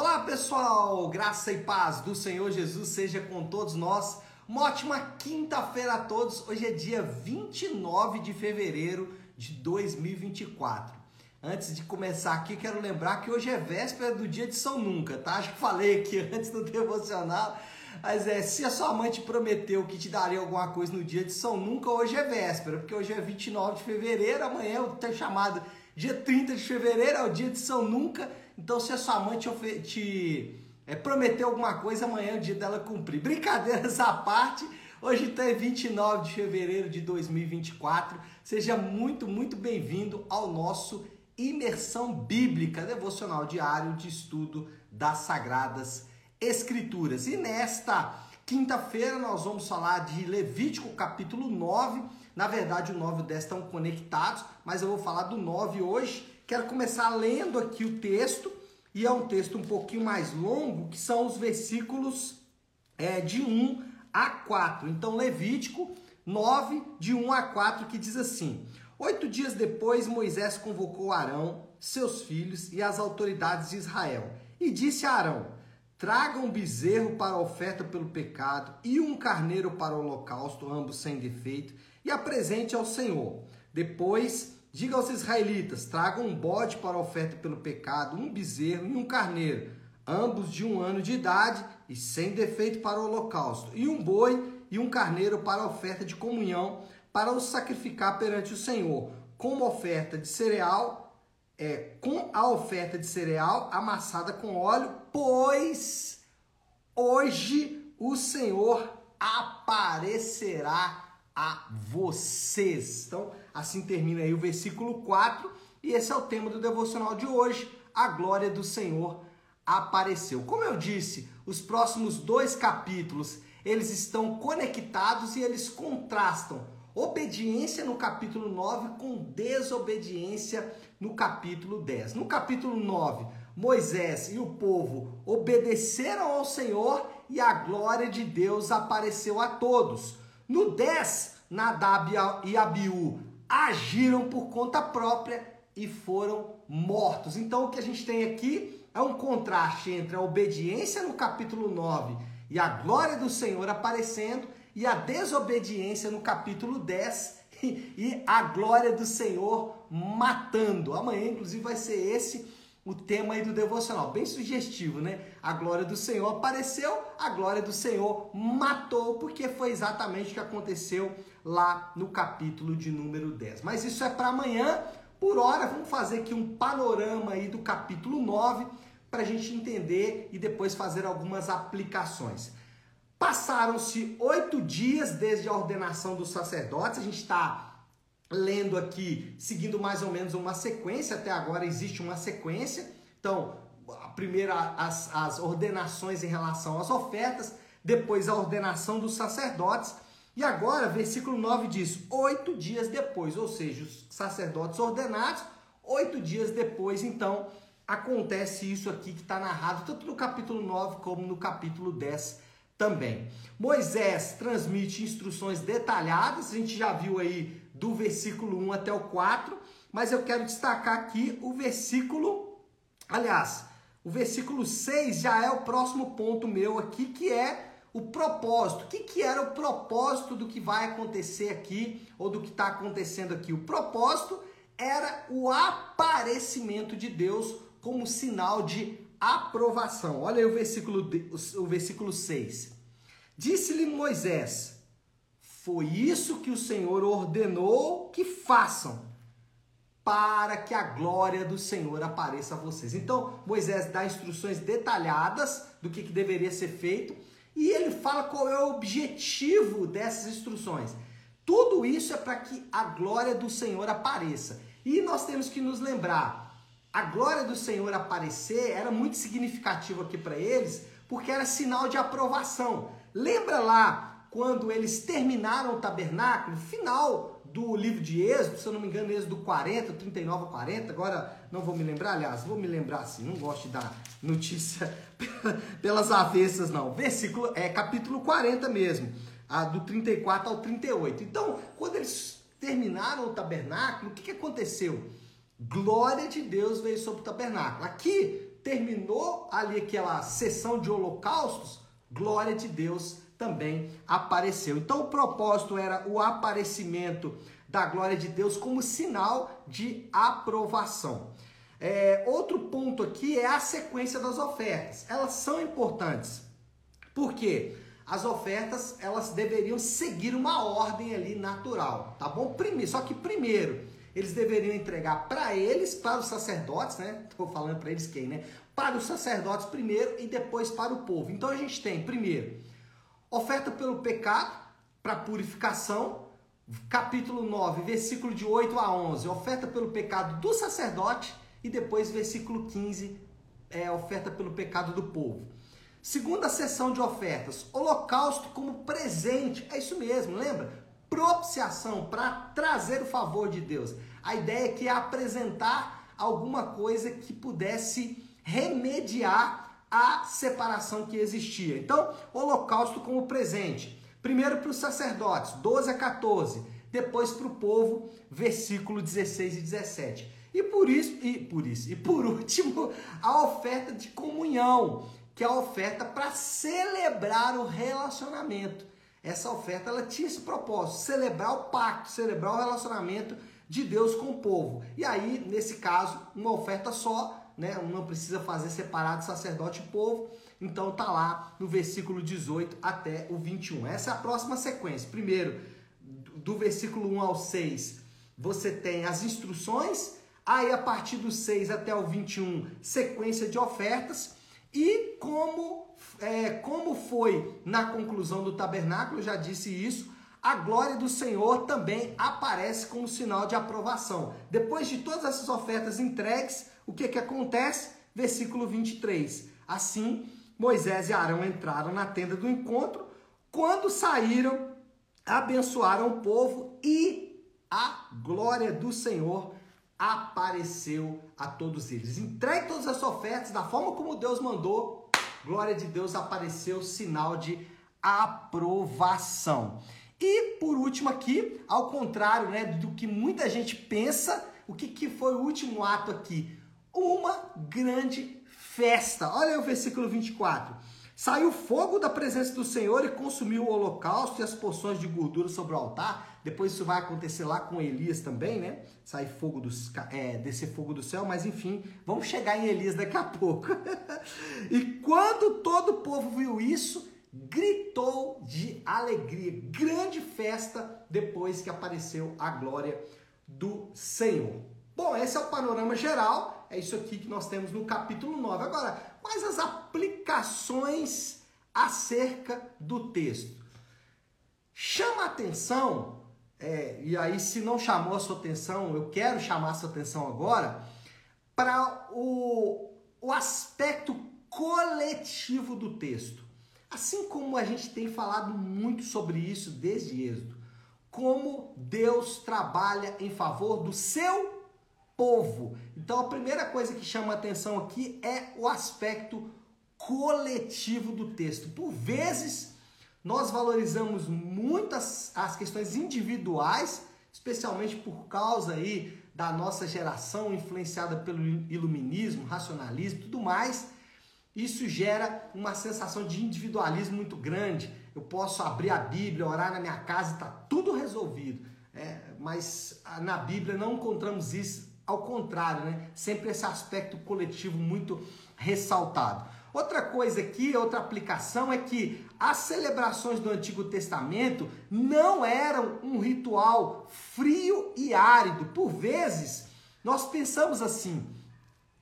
Olá pessoal, graça e paz do Senhor Jesus seja com todos nós. Uma ótima quinta-feira a todos. Hoje é dia 29 de fevereiro de 2024. Antes de começar aqui, quero lembrar que hoje é véspera do dia de São Nunca, tá? Que falei aqui antes do devocional. Mas é, se a sua mãe te prometeu que te daria alguma coisa no dia de São Nunca, hoje é véspera, porque hoje é 29 de fevereiro, amanhã eu tenho chamado dia 30 de fevereiro, é o dia de São Nunca. Então, se a sua mãe te, te é, prometeu alguma coisa, amanhã é o dia dela cumprir. Brincadeiras à parte, hoje está é 29 de fevereiro de 2024. Seja muito, muito bem-vindo ao nosso Imersão Bíblica, devocional diário de estudo das Sagradas Escrituras. E nesta quinta-feira nós vamos falar de Levítico capítulo 9. Na verdade, o 9 e o 10 estão conectados, mas eu vou falar do 9 hoje. Quero começar lendo aqui o texto, e é um texto um pouquinho mais longo, que são os versículos é, de 1 a 4. Então, Levítico 9, de 1 a 4, que diz assim: Oito dias depois, Moisés convocou Arão, seus filhos e as autoridades de Israel, e disse a Arão: Traga um bezerro para a oferta pelo pecado e um carneiro para o holocausto, ambos sem defeito, e apresente ao Senhor. Depois, diga aos israelitas: tragam um bode para a oferta pelo pecado, um bezerro e um carneiro, ambos de um ano de idade e sem defeito para o holocausto, e um boi e um carneiro para a oferta de comunhão, para os sacrificar perante o Senhor, como oferta de cereal é, com a oferta de cereal amassada com óleo, pois hoje o Senhor aparecerá a vocês. Então, assim termina aí o versículo 4, e esse é o tema do devocional de hoje. A glória do Senhor apareceu. Como eu disse, os próximos dois capítulos, eles estão conectados e eles contrastam obediência no capítulo 9 com desobediência no capítulo 10. No capítulo 9, Moisés e o povo obedeceram ao Senhor e a glória de Deus apareceu a todos. No 10, Nadab e Abiú agiram por conta própria e foram mortos. Então o que a gente tem aqui é um contraste entre a obediência no capítulo 9 e a glória do Senhor aparecendo e a desobediência no capítulo 10 e a glória do Senhor matando. Amanhã, inclusive, vai ser esse o tema aí do devocional, bem sugestivo, né? A glória do Senhor apareceu, a glória do Senhor matou, porque foi exatamente o que aconteceu lá no capítulo de número 10. Mas isso é para amanhã. Por hora, vamos fazer aqui um panorama aí do capítulo 9 para a gente entender e depois fazer algumas aplicações. Passaram-se oito dias desde a ordenação dos sacerdotes. A gente está lendo aqui, seguindo mais ou menos uma sequência. Até agora existe uma sequência. Então, a primeira, as, as ordenações em relação às ofertas, depois a ordenação dos sacerdotes. E agora, versículo 9 diz: oito dias depois, ou seja, os sacerdotes ordenados, oito dias depois, então, acontece isso aqui que está narrado tanto no capítulo 9 como no capítulo 10 também. Moisés transmite instruções detalhadas, a gente já viu aí do versículo 1 até o 4, mas eu quero destacar aqui o versículo, aliás, o versículo 6 já é o próximo ponto meu aqui, que é o propósito. O que, que era o propósito do que vai acontecer aqui, ou do que está acontecendo aqui? O propósito era o aparecimento de Deus como sinal de aprovação. Olha aí o versículo, o versículo 6. Disse-lhe Moisés: Foi isso que o Senhor ordenou que façam, para que a glória do Senhor apareça a vocês. Então, Moisés dá instruções detalhadas do que, que deveria ser feito e ele fala qual é o objetivo dessas instruções. Tudo isso é para que a glória do Senhor apareça. E nós temos que nos lembrar a glória do Senhor aparecer era muito significativo aqui para eles, porque era sinal de aprovação. Lembra lá quando eles terminaram o tabernáculo, final do livro de Êxodo, se eu não me engano, Êxodo 40, 39 a 40, agora não vou me lembrar, aliás, vou me lembrar assim, não gosto de dar notícia pelas avessas não. Versículo, é capítulo 40 mesmo, do 34 ao 38. Então, quando eles terminaram o tabernáculo, o que, que aconteceu? glória de Deus veio sobre o tabernáculo. Aqui terminou ali aquela sessão de holocaustos, glória de Deus também apareceu. Então o propósito era o aparecimento da glória de Deus como sinal de aprovação. É, outro ponto aqui é a sequência das ofertas. Elas são importantes. Por quê? As ofertas elas deveriam seguir uma ordem ali natural, tá bom? Primeiro, só que primeiro eles deveriam entregar para eles, para os sacerdotes, né? Estou falando para eles quem, né? Para os sacerdotes primeiro e depois para o povo. Então a gente tem primeiro oferta pelo pecado para purificação, capítulo 9, versículo de 8 a 11, oferta pelo pecado do sacerdote e depois versículo 15, é oferta pelo pecado do povo. Segunda sessão de ofertas, holocausto como presente. É isso mesmo, lembra? Propiciação para trazer o favor de Deus. A ideia aqui é apresentar alguma coisa que pudesse remediar a separação que existia. Então, holocausto como presente. Primeiro para os sacerdotes, 12 a 14. Depois para o povo, versículo 16 e 17. E por isso, e por isso, e por último, a oferta de comunhão, que é a oferta para celebrar o relacionamento. Essa oferta ela tinha esse propósito, celebrar o pacto, celebrar o relacionamento de Deus com o povo. E aí, nesse caso, uma oferta só, né? Não precisa fazer separado sacerdote e povo. Então tá lá no versículo 18 até o 21. Essa é a próxima sequência. Primeiro, do versículo 1 ao 6, você tem as instruções Aí, a partir do 6 até o 21, sequência de ofertas. E como, é, como foi na conclusão do tabernáculo, eu já disse isso, a glória do Senhor também aparece como sinal de aprovação. Depois de todas essas ofertas entregues, o que, que acontece? Versículo 23. Assim, Moisés e Arão entraram na tenda do encontro. Quando saíram, abençoaram o povo e a glória do Senhor apareceu a todos eles. Entregue todas as ofertas da forma como Deus mandou. Glória de Deus apareceu sinal de aprovação. E por último aqui, ao contrário né, do que muita gente pensa, o que, que foi o último ato aqui? Uma grande festa. Olha o versículo 24. Saiu fogo da presença do Senhor e consumiu o holocausto e as porções de gordura sobre o altar. Depois isso vai acontecer lá com Elias também, né? Sai fogo do, é, descer fogo do céu, mas enfim, vamos chegar em Elias daqui a pouco. e quando todo o povo viu isso, gritou de alegria, grande festa depois que apareceu a glória do Senhor. Bom, esse é o panorama geral, é isso aqui que nós temos no capítulo 9. Agora, quais as aplicações acerca do texto? Chama atenção, é, e aí se não chamou a sua atenção, eu quero chamar a sua atenção agora, para o, o aspecto coletivo do texto. Assim como a gente tem falado muito sobre isso desde Êxodo, como Deus trabalha em favor do seu povo. Então a primeira coisa que chama atenção aqui é o aspecto coletivo do texto. Por vezes nós valorizamos muitas as questões individuais, especialmente por causa aí da nossa geração influenciada pelo iluminismo, racionalismo tudo mais. Isso gera uma sensação de individualismo muito grande. Eu posso abrir a Bíblia, orar na minha casa está tudo resolvido. É, mas na Bíblia não encontramos isso ao contrário, né? Sempre esse aspecto coletivo muito ressaltado. Outra coisa aqui, outra aplicação é que as celebrações do Antigo Testamento não eram um ritual frio e árido. Por vezes, nós pensamos assim,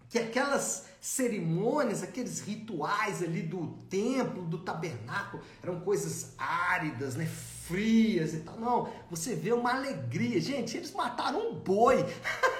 que aquelas cerimônias, aqueles rituais ali do templo, do tabernáculo, eram coisas áridas, né, frias e tal. Não, você vê uma alegria. Gente, eles mataram um boi.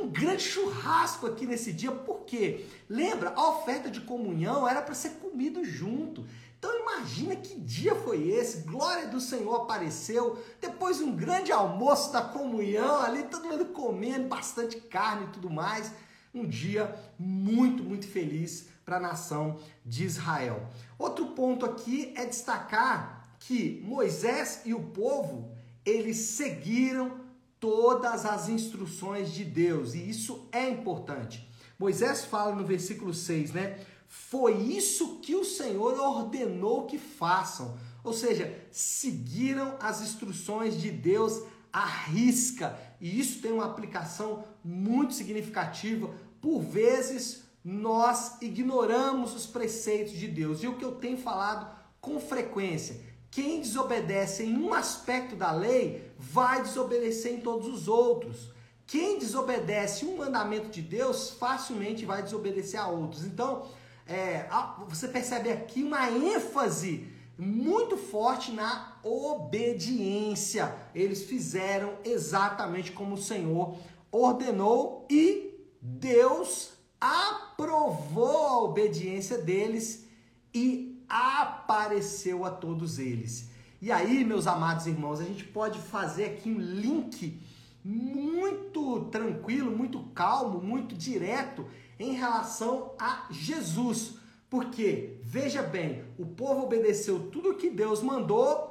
Um grande churrasco aqui nesse dia, por quê? Lembra, a oferta de comunhão era para ser comido junto. Então imagina que dia foi esse, glória do Senhor apareceu, depois um grande almoço da comunhão ali, todo mundo comendo bastante carne e tudo mais. Um dia muito, muito feliz para a nação de Israel. Outro ponto aqui é destacar que Moisés e o povo, eles seguiram todas as instruções de Deus, e isso é importante. Moisés fala no versículo 6, né? Foi isso que o Senhor ordenou que façam. Ou seja, seguiram as instruções de Deus à risca. E isso tem uma aplicação muito significativa. Por vezes, nós ignoramos os preceitos de Deus. E o que eu tenho falado com frequência, quem desobedece em um aspecto da lei vai desobedecer em todos os outros. Quem desobedece um mandamento de Deus facilmente vai desobedecer a outros. Então, é, você percebe aqui uma ênfase muito forte na obediência. Eles fizeram exatamente como o Senhor ordenou e Deus aprovou a obediência deles e apareceu a todos eles. E aí, meus amados irmãos, a gente pode fazer aqui um link muito tranquilo, muito calmo, muito direto em relação a Jesus. Porque, veja bem, o povo obedeceu tudo que Deus mandou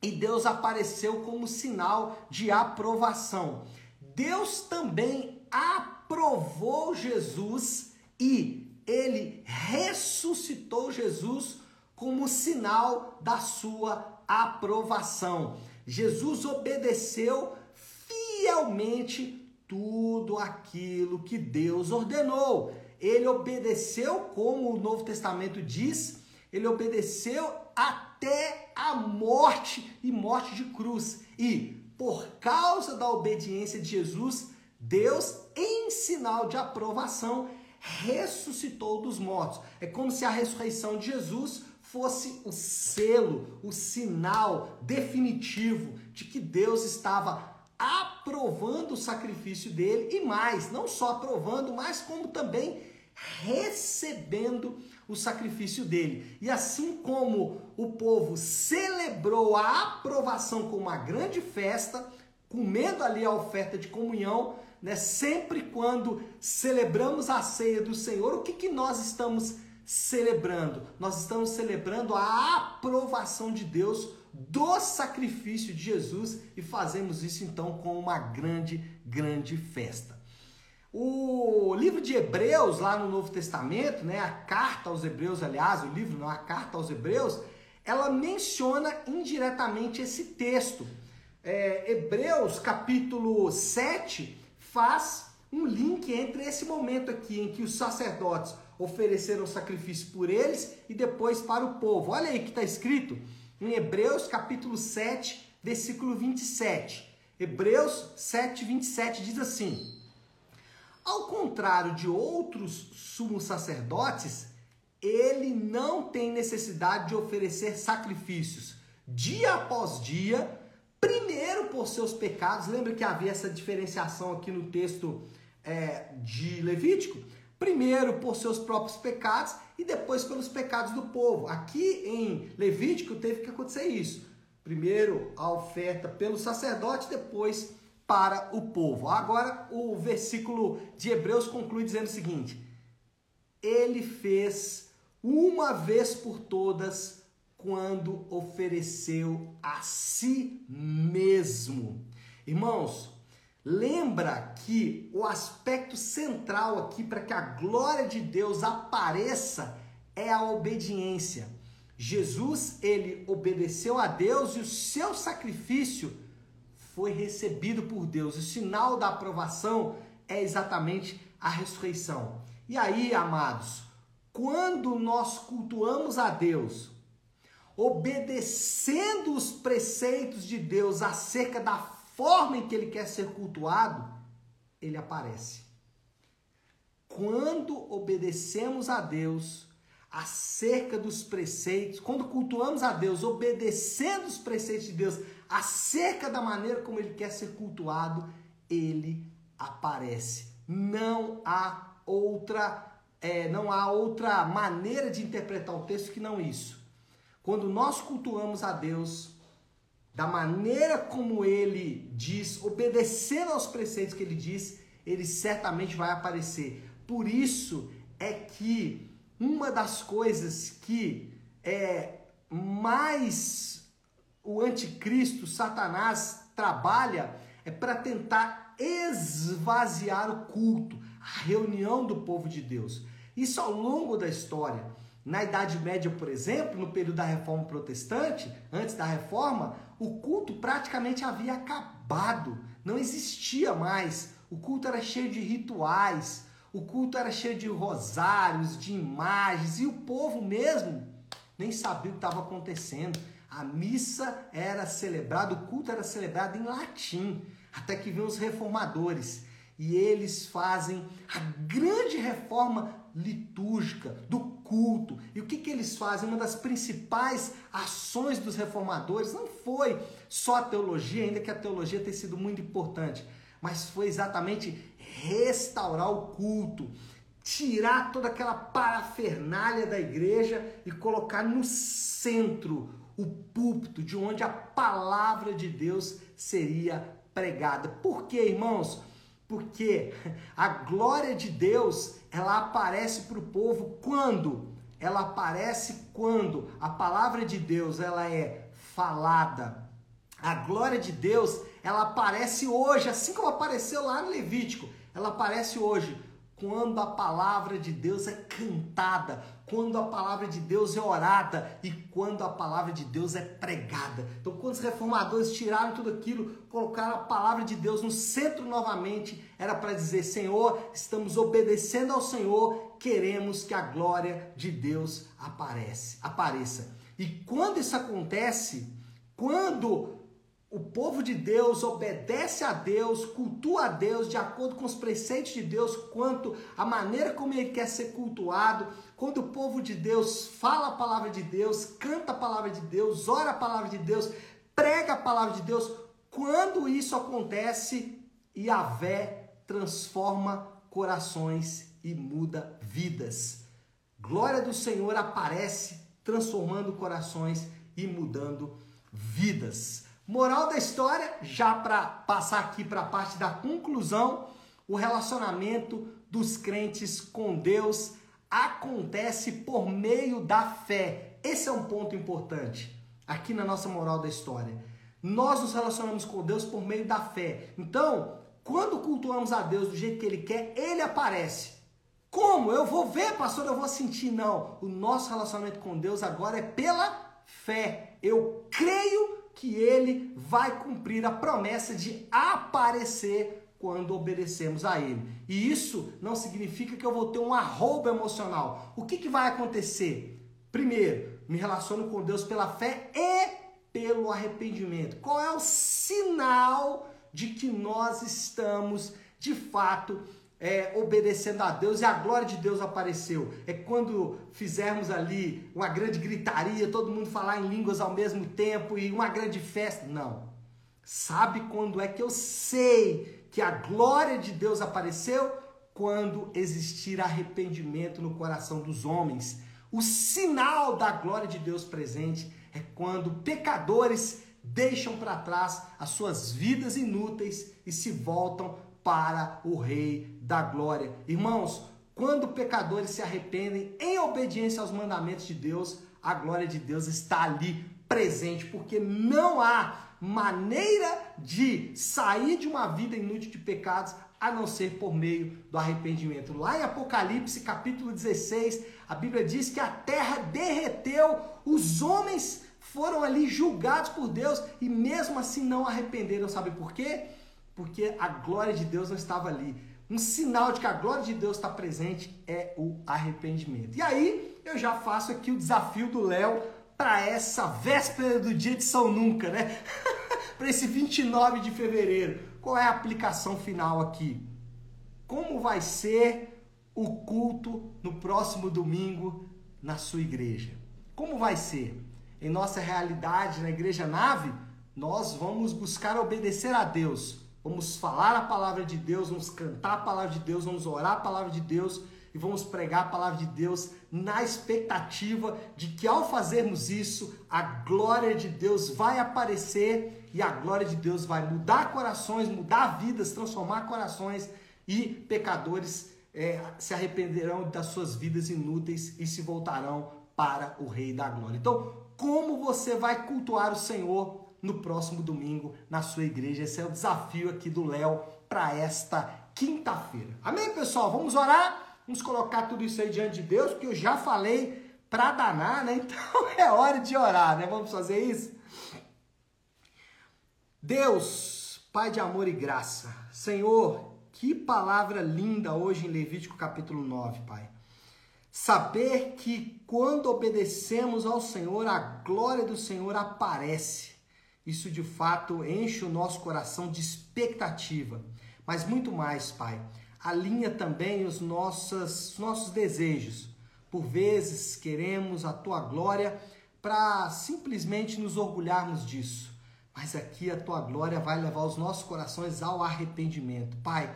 e Deus apareceu como sinal de aprovação. Deus também aprovou Jesus e ele ressuscitou Jesus como sinal da sua aprovação. Jesus obedeceu fielmente tudo aquilo que Deus ordenou. Ele obedeceu, como o Novo Testamento diz, ele obedeceu até a morte e morte de cruz. E por causa da obediência de Jesus, Deus, em sinal de aprovação, ressuscitou dos mortos. É como se a ressurreição de Jesus fosse o selo, o sinal definitivo de que Deus estava aprovando o sacrifício dele e mais, não só aprovando, mas como também recebendo o sacrifício dele. E assim como o povo celebrou a aprovação com uma grande festa, comendo ali a oferta de comunhão, né? Sempre quando celebramos a ceia do Senhor, o que, que nós estamos celebrando? Nós estamos celebrando a aprovação de Deus do sacrifício de Jesus e fazemos isso então com uma grande, grande festa. O livro de Hebreus, lá no Novo Testamento, né, a carta aos Hebreus, aliás, o livro, não, a carta aos Hebreus, ela menciona indiretamente esse texto. É, Hebreus, capítulo 7, faz um link entre esse momento aqui em que os sacerdotes ofereceram sacrifício por eles e depois para o povo. Olha aí que está escrito em Hebreus capítulo 7, versículo 27. Hebreus 7, 27 diz assim: Ao contrário de outros sumos sacerdotes, ele não tem necessidade de oferecer sacrifícios dia após dia, primeiro por seus pecados. Lembra que havia essa diferenciação aqui no texto é, de Levítico? Primeiro por seus próprios pecados e depois pelos pecados do povo. Aqui em Levítico teve que acontecer isso. Primeiro a oferta pelo sacerdote, depois para o povo. Agora o versículo de Hebreus conclui dizendo o seguinte: Ele fez uma vez por todas quando ofereceu a si mesmo. Irmãos, Lembra que o aspecto central aqui para que a glória de Deus apareça é a obediência. Jesus, ele obedeceu a Deus e o seu sacrifício foi recebido por Deus. O sinal da aprovação é exatamente a ressurreição. E aí, amados, quando nós cultuamos a Deus, obedecendo os preceitos de Deus acerca da forma em que ele quer ser cultuado, ele aparece. Quando obedecemos a Deus acerca dos preceitos, quando cultuamos a Deus obedecendo os preceitos de Deus acerca da maneira como ele quer ser cultuado, ele aparece. Não há outra é, não há outra maneira de interpretar o texto que não isso. Quando nós cultuamos a Deus, da maneira como ele diz, obedecendo aos preceitos que ele diz, ele certamente vai aparecer. Por isso é que uma das coisas que é mais o anticristo, Satanás, trabalha é para tentar esvaziar o culto, a reunião do povo de Deus. Isso ao longo da história. Na Idade Média, por exemplo, no período da Reforma Protestante, antes da Reforma, o culto praticamente havia acabado, não existia mais. O culto era cheio de rituais, o culto era cheio de rosários, de imagens, e o povo mesmo nem sabia o que estava acontecendo. A missa era celebrada, o culto era celebrado em latim, até que vêm os reformadores e eles fazem a grande reforma litúrgica do culto. E o que, que eles fazem? Uma das principais ações dos reformadores não foi só a teologia, ainda que a teologia tenha sido muito importante, mas foi exatamente restaurar o culto, tirar toda aquela parafernália da igreja e colocar no centro o púlpito de onde a palavra de Deus seria pregada. Por quê, irmãos? Porque a glória de Deus, ela aparece para o povo quando? Ela aparece quando a palavra de Deus, ela é falada. A glória de Deus, ela aparece hoje, assim como apareceu lá no Levítico. Ela aparece hoje quando a palavra de Deus é cantada, quando a palavra de Deus é orada e quando a palavra de Deus é pregada. Então, quando os reformadores tiraram tudo aquilo, colocaram a palavra de Deus no centro novamente, era para dizer: Senhor, estamos obedecendo ao Senhor, queremos que a glória de Deus aparece, apareça. E quando isso acontece, quando o povo de Deus obedece a Deus, cultua a Deus de acordo com os preceitos de Deus, quanto a maneira como ele quer ser cultuado. Quando o povo de Deus fala a palavra de Deus, canta a palavra de Deus, ora a palavra de Deus, prega a palavra de Deus, quando isso acontece, Yahvé transforma corações e muda vidas. Glória do Senhor aparece transformando corações e mudando vidas. Moral da história, já para passar aqui para a parte da conclusão, o relacionamento dos crentes com Deus acontece por meio da fé. Esse é um ponto importante aqui na nossa moral da história. Nós nos relacionamos com Deus por meio da fé. Então, quando cultuamos a Deus do jeito que Ele quer, Ele aparece. Como? Eu vou ver, pastor, eu vou sentir. Não. O nosso relacionamento com Deus agora é pela fé. Eu creio que ele vai cumprir a promessa de aparecer quando obedecemos a ele. E isso não significa que eu vou ter um arrobo emocional. O que, que vai acontecer? Primeiro, me relaciono com Deus pela fé e pelo arrependimento. Qual é o sinal de que nós estamos de fato é, obedecendo a Deus e a glória de Deus apareceu. É quando fizermos ali uma grande gritaria, todo mundo falar em línguas ao mesmo tempo e uma grande festa. Não. Sabe quando é que eu sei que a glória de Deus apareceu? Quando existir arrependimento no coração dos homens. O sinal da glória de Deus presente é quando pecadores deixam para trás as suas vidas inúteis e se voltam para o Rei da Glória. Irmãos, quando pecadores se arrependem em obediência aos mandamentos de Deus, a glória de Deus está ali presente, porque não há maneira de sair de uma vida inútil de pecados a não ser por meio do arrependimento. Lá em Apocalipse, capítulo 16, a Bíblia diz que a terra derreteu, os homens foram ali julgados por Deus e mesmo assim não arrependeram. Sabe por quê? Porque a glória de Deus não estava ali. Um sinal de que a glória de Deus está presente é o arrependimento. E aí eu já faço aqui o desafio do Léo para essa véspera do dia de São Nunca, né? para esse 29 de fevereiro. Qual é a aplicação final aqui? Como vai ser o culto no próximo domingo na sua igreja? Como vai ser? Em nossa realidade na igreja nave, nós vamos buscar obedecer a Deus Vamos falar a palavra de Deus, vamos cantar a palavra de Deus, vamos orar a palavra de Deus e vamos pregar a palavra de Deus na expectativa de que ao fazermos isso, a glória de Deus vai aparecer e a glória de Deus vai mudar corações, mudar vidas, transformar corações e pecadores é, se arrependerão das suas vidas inúteis e se voltarão para o Rei da Glória. Então, como você vai cultuar o Senhor no próximo domingo na sua igreja. Esse é o desafio aqui do Léo para esta quinta-feira. Amém, pessoal? Vamos orar? Vamos colocar tudo isso aí diante de Deus, porque eu já falei para danar, né? Então é hora de orar, né? Vamos fazer isso? Deus, Pai de amor e graça, Senhor, que palavra linda hoje em Levítico capítulo 9, Pai. Saber que quando obedecemos ao Senhor, a glória do Senhor aparece. Isso de fato enche o nosso coração de expectativa. Mas muito mais, Pai, alinha também os nossos, nossos desejos. Por vezes queremos a tua glória para simplesmente nos orgulharmos disso. Mas aqui a tua glória vai levar os nossos corações ao arrependimento. Pai,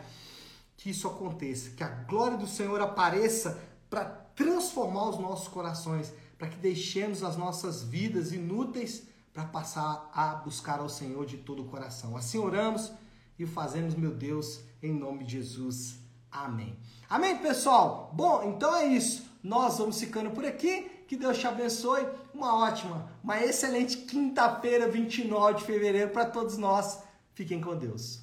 que isso aconteça, que a glória do Senhor apareça para transformar os nossos corações, para que deixemos as nossas vidas inúteis para passar a buscar ao Senhor de todo o coração. Assim oramos e o fazemos, meu Deus, em nome de Jesus. Amém. Amém, pessoal? Bom, então é isso. Nós vamos ficando por aqui. Que Deus te abençoe. Uma ótima, uma excelente quinta-feira, 29 de fevereiro para todos nós. Fiquem com Deus.